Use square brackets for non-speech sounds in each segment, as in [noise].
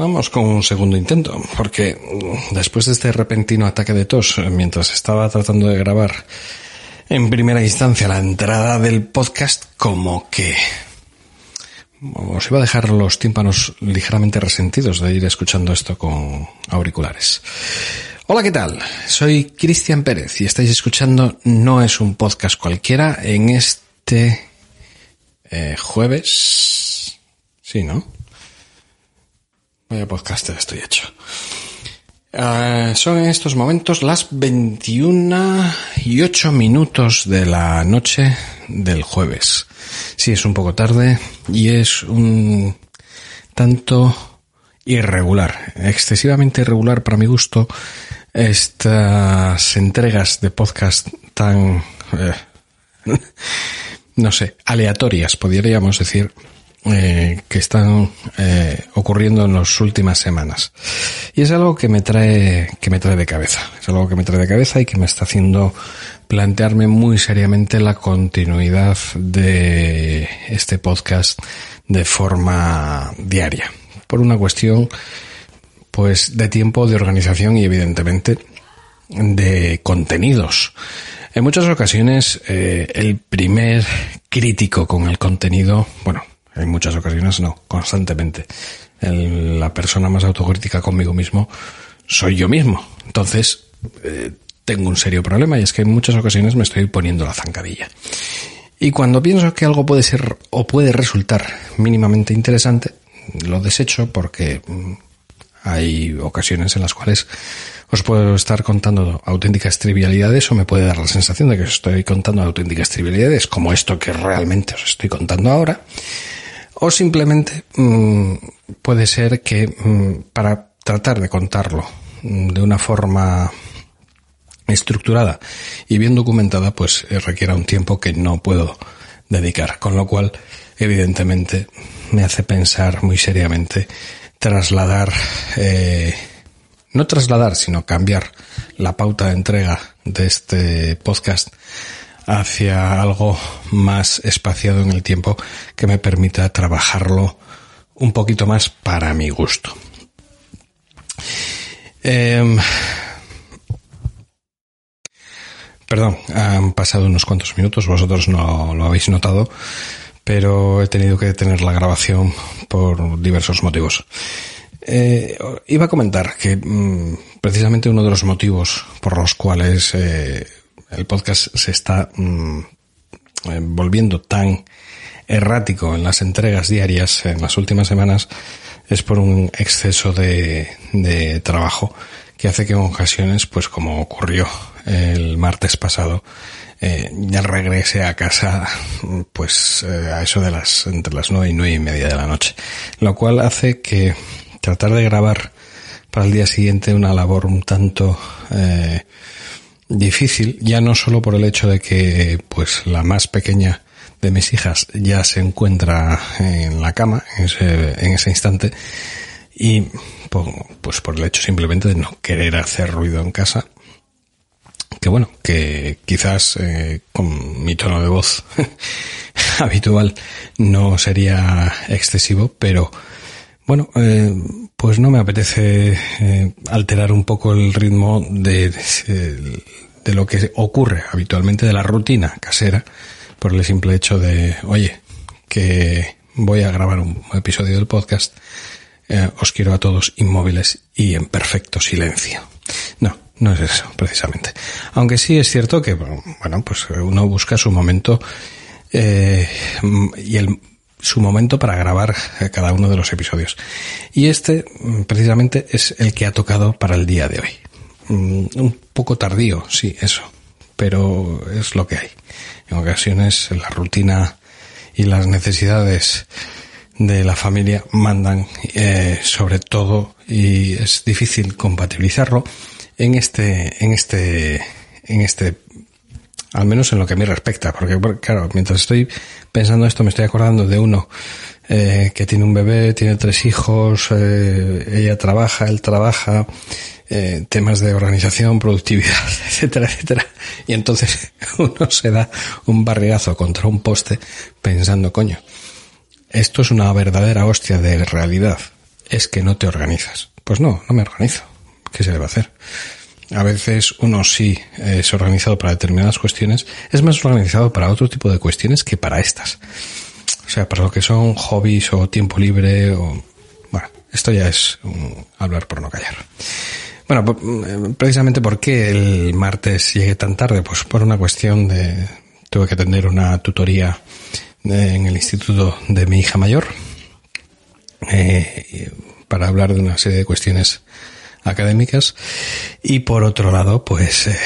Vamos con un segundo intento, porque después de este repentino ataque de tos, mientras estaba tratando de grabar en primera instancia la entrada del podcast, como que os iba a dejar los tímpanos ligeramente resentidos de ir escuchando esto con auriculares. Hola, ¿qué tal? Soy Cristian Pérez y estáis escuchando No es un podcast cualquiera en este eh, jueves. Sí, ¿no? Vaya podcaster estoy hecho. Uh, son en estos momentos las 21 y 8 minutos de la noche del jueves. Sí, es un poco tarde y es un tanto irregular, excesivamente irregular para mi gusto, estas entregas de podcast tan, eh, [laughs] no sé, aleatorias, podríamos decir, eh, que están eh, ocurriendo en las últimas semanas. Y es algo que me trae, que me trae de cabeza. Es algo que me trae de cabeza y que me está haciendo plantearme muy seriamente la continuidad de este podcast de forma diaria. Por una cuestión, pues, de tiempo, de organización y evidentemente de contenidos. En muchas ocasiones, eh, el primer crítico con el contenido, bueno, en muchas ocasiones no, constantemente. la persona más autocrítica conmigo mismo soy yo mismo. Entonces, eh, tengo un serio problema y es que en muchas ocasiones me estoy poniendo la zancadilla. Y cuando pienso que algo puede ser o puede resultar mínimamente interesante, lo desecho porque mm, hay ocasiones en las cuales os puedo estar contando auténticas trivialidades o me puede dar la sensación de que os estoy contando auténticas trivialidades como esto que realmente os estoy contando ahora. O simplemente mm, puede ser que mm, para tratar de contarlo mm, de una forma estructurada y bien documentada, pues eh, requiera un tiempo que no puedo dedicar. Con lo cual, evidentemente, me hace pensar muy seriamente trasladar, eh, no trasladar, sino cambiar la pauta de entrega de este podcast hacia algo más espaciado en el tiempo que me permita trabajarlo un poquito más para mi gusto. Em, perdón, han pasado unos cuantos minutos, vosotros no lo habéis notado, pero he tenido que detener la grabación por diversos motivos. Eh, iba a comentar que mm, precisamente uno de los motivos por los cuales eh, el podcast se está mm, eh, volviendo tan errático en las entregas diarias en las últimas semanas es por un exceso de, de trabajo que hace que en ocasiones, pues como ocurrió el martes pasado, eh, ya regrese a casa pues eh, a eso de las entre las nueve y nueve y media de la noche. Lo cual hace que tratar de grabar para el día siguiente una labor un tanto eh, difícil, ya no solo por el hecho de que pues la más pequeña de mis hijas ya se encuentra en la cama en ese, en ese instante y pues por el hecho simplemente de no querer hacer ruido en casa que bueno, que quizás eh, con mi tono de voz [laughs] habitual no sería excesivo, pero bueno, eh, pues no me apetece eh, alterar un poco el ritmo de, de, lo que ocurre habitualmente de la rutina casera por el simple hecho de, oye, que voy a grabar un episodio del podcast, eh, os quiero a todos inmóviles y en perfecto silencio. No, no es eso, precisamente. Aunque sí es cierto que, bueno, pues uno busca su momento eh, y el su momento para grabar eh, cada uno de los episodios. Y este, mm, precisamente, es el que ha tocado para el día de hoy. Mm, un poco tardío, sí, eso. pero es lo que hay. En ocasiones la rutina y las necesidades de la familia mandan eh, sobre todo y es difícil compatibilizarlo en este en este en este al menos en lo que a respecta porque claro mientras estoy pensando esto me estoy acordando de uno eh, que tiene un bebé tiene tres hijos eh, ella trabaja él trabaja eh, temas de organización productividad [laughs] etcétera etcétera y entonces [laughs] uno se da un barrigazo contra un poste pensando coño esto es una verdadera hostia de realidad. Es que no te organizas. Pues no, no me organizo. ¿Qué se debe hacer? A veces uno sí es organizado para determinadas cuestiones, es más organizado para otro tipo de cuestiones que para estas. Para lo que son hobbies o tiempo libre o... Bueno, esto ya es hablar por no callar. Bueno, mm, precisamente por qué el martes llegué tan tarde, pues por una cuestión de... Tuve que atender una tutoría en el instituto de mi hija mayor eh, para hablar de una serie de cuestiones académicas y por otro lado pues eh,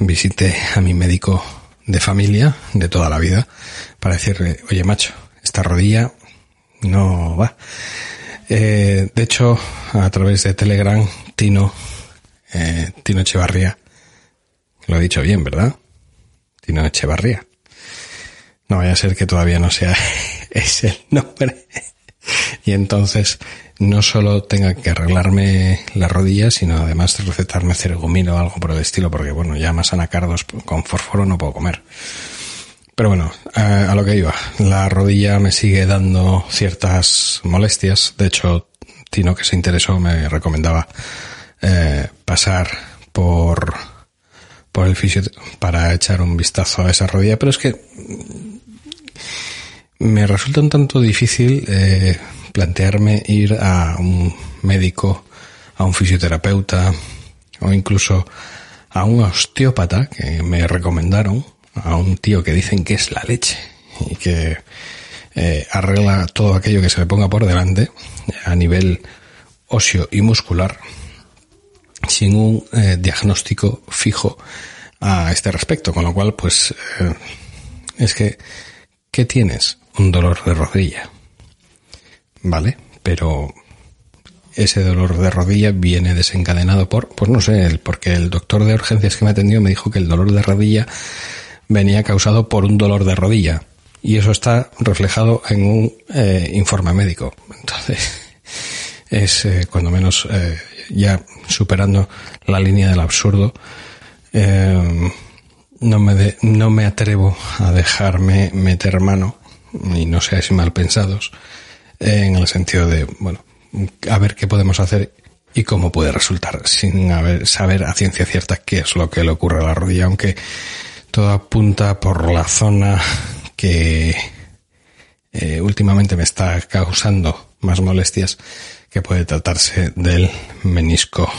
visité a mi médico de familia de toda la vida para decirle oye macho esta rodilla no va eh, de hecho a través de Telegram Tino Tino Echevarría lo he dicho bien verdad Tino Echevarría no vaya a ser que todavía no sea [laughs] ese el nombre. Y entonces no solo tenga que arreglarme la rodilla, sino además de recetarme cergumino o algo por el estilo, porque bueno, ya más anacardos con fósforo no puedo comer. Pero bueno, a, lo que iba, la rodilla me sigue dando ciertas molestias. De hecho, Tino, que se interesó, me recomendaba eh, pasar por, por el fisio para echar un vistazo a esa rodilla, pero es que me resulta un tanto difícil eh, plantearme ir a un médico, a un fisioterapeuta o incluso a un osteópata que me recomendaron, a un tío que dicen que es la leche y que eh, arregla todo aquello que se le ponga por delante a nivel óseo y muscular sin un eh, diagnóstico fijo a este respecto, con lo cual pues es que ¿qué tienes? un dolor de rodilla. ¿Vale? Pero ese dolor de rodilla viene desencadenado por, pues no sé, porque el doctor de urgencias que me atendió me dijo que el dolor de rodilla venía causado por un dolor de rodilla. Y eso está reflejado en un eh, informe médico. Entonces, [laughs] es eh, cuando menos eh, ya superando la línea del absurdo. no, me no me atrevo a dejarme meter mano y no seáis mal pensados, en el sentido de, bueno, a ver qué podemos hacer y cómo puede resultar, sin haber, saber a ciencia cierta qué es lo que le ocurre a la rodilla, aunque todo apunta por la zona que eh, últimamente me está causando más molestias, que puede tratarse del menisco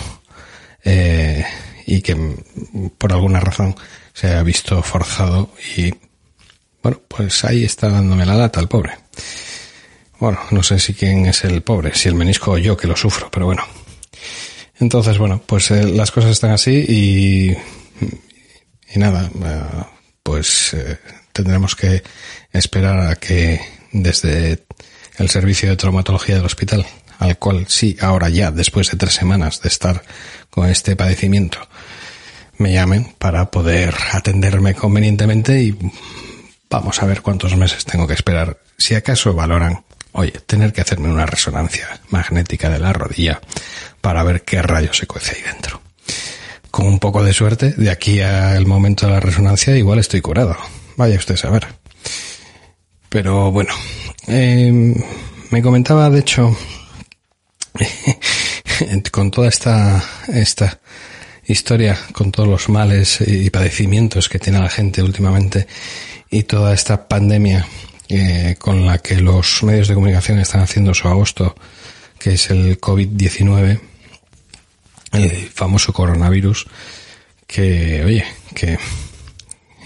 eh, y que por alguna razón se ha visto forzado y bueno, pues ahí está dándome la lata el pobre. Bueno, no sé si quién es el pobre, si el menisco o yo que lo sufro, pero bueno. Entonces, bueno, pues eh, las cosas están así y, y nada, eh, pues eh, tendremos que esperar a que desde el servicio de traumatología del hospital, al cual sí, ahora ya, después de tres semanas de estar con este padecimiento, me llamen para poder atenderme convenientemente y Vamos a ver cuántos meses tengo que esperar. Si acaso valoran, oye, tener que hacerme una resonancia magnética de la rodilla para ver qué rayos se cuece ahí dentro. Con un poco de suerte, de aquí al momento de la resonancia, igual estoy curado. Vaya usted a saber. Pero bueno, em, me comentaba, de hecho, [laughs] con toda esta, esta historia, con todos los males y padecimientos que tiene la gente últimamente, y toda esta pandemia eh, con la que los medios de comunicación están haciendo su agosto, que es el COVID-19, el famoso coronavirus, que, oye, que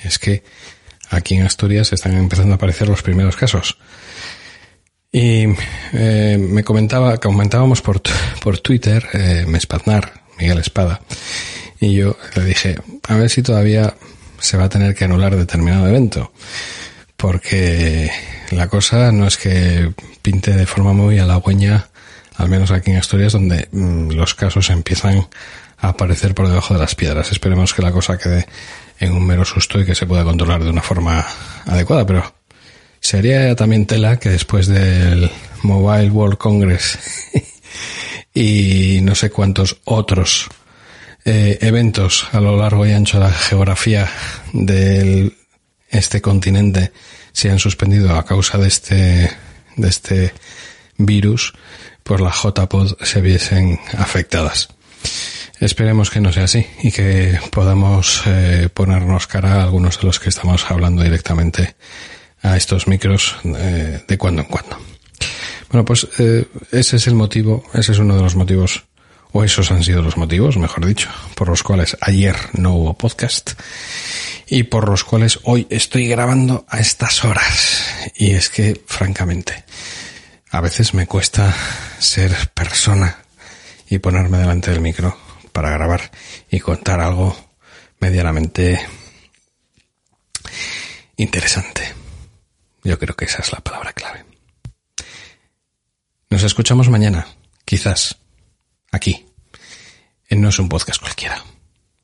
es que aquí en Asturias están empezando a aparecer los primeros casos. Y eh, me comentaba, comentábamos por, por Twitter, eh, Mespaznar, Miguel Espada, y yo le dije, a ver si todavía se va a tener que anular determinado evento. Porque la cosa no es que pinte de forma muy halagüeña, al menos aquí en Asturias, donde mm, los casos empiezan a aparecer por debajo de las piedras. Esperemos que la cosa quede en un mero susto y que se pueda controlar de una forma adecuada, pero sería también tela que después del Mobile World Congress [laughs] y no sé cuántos otros eh, eventos a lo largo y ancho de la geografía de este continente se han suspendido a causa de este, de este virus, pues las JPod se viesen afectadas. Esperemos que no sea así y que podamos eh, ponernos cara a algunos de los que estamos hablando directamente a estos micros eh, de cuando en cuando. Bueno, pues eh, ese es el motivo, ese es uno de los motivos, o esos han sido los motivos, mejor dicho, por los cuales ayer no hubo podcast y por los cuales hoy estoy grabando a estas horas. Y es que, francamente, a veces me cuesta ser persona y ponerme delante del micro para grabar y contar algo medianamente interesante. Yo creo que esa es la palabra clave. Nos escuchamos mañana, quizás, aquí, en No es un podcast cualquiera.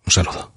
Un saludo.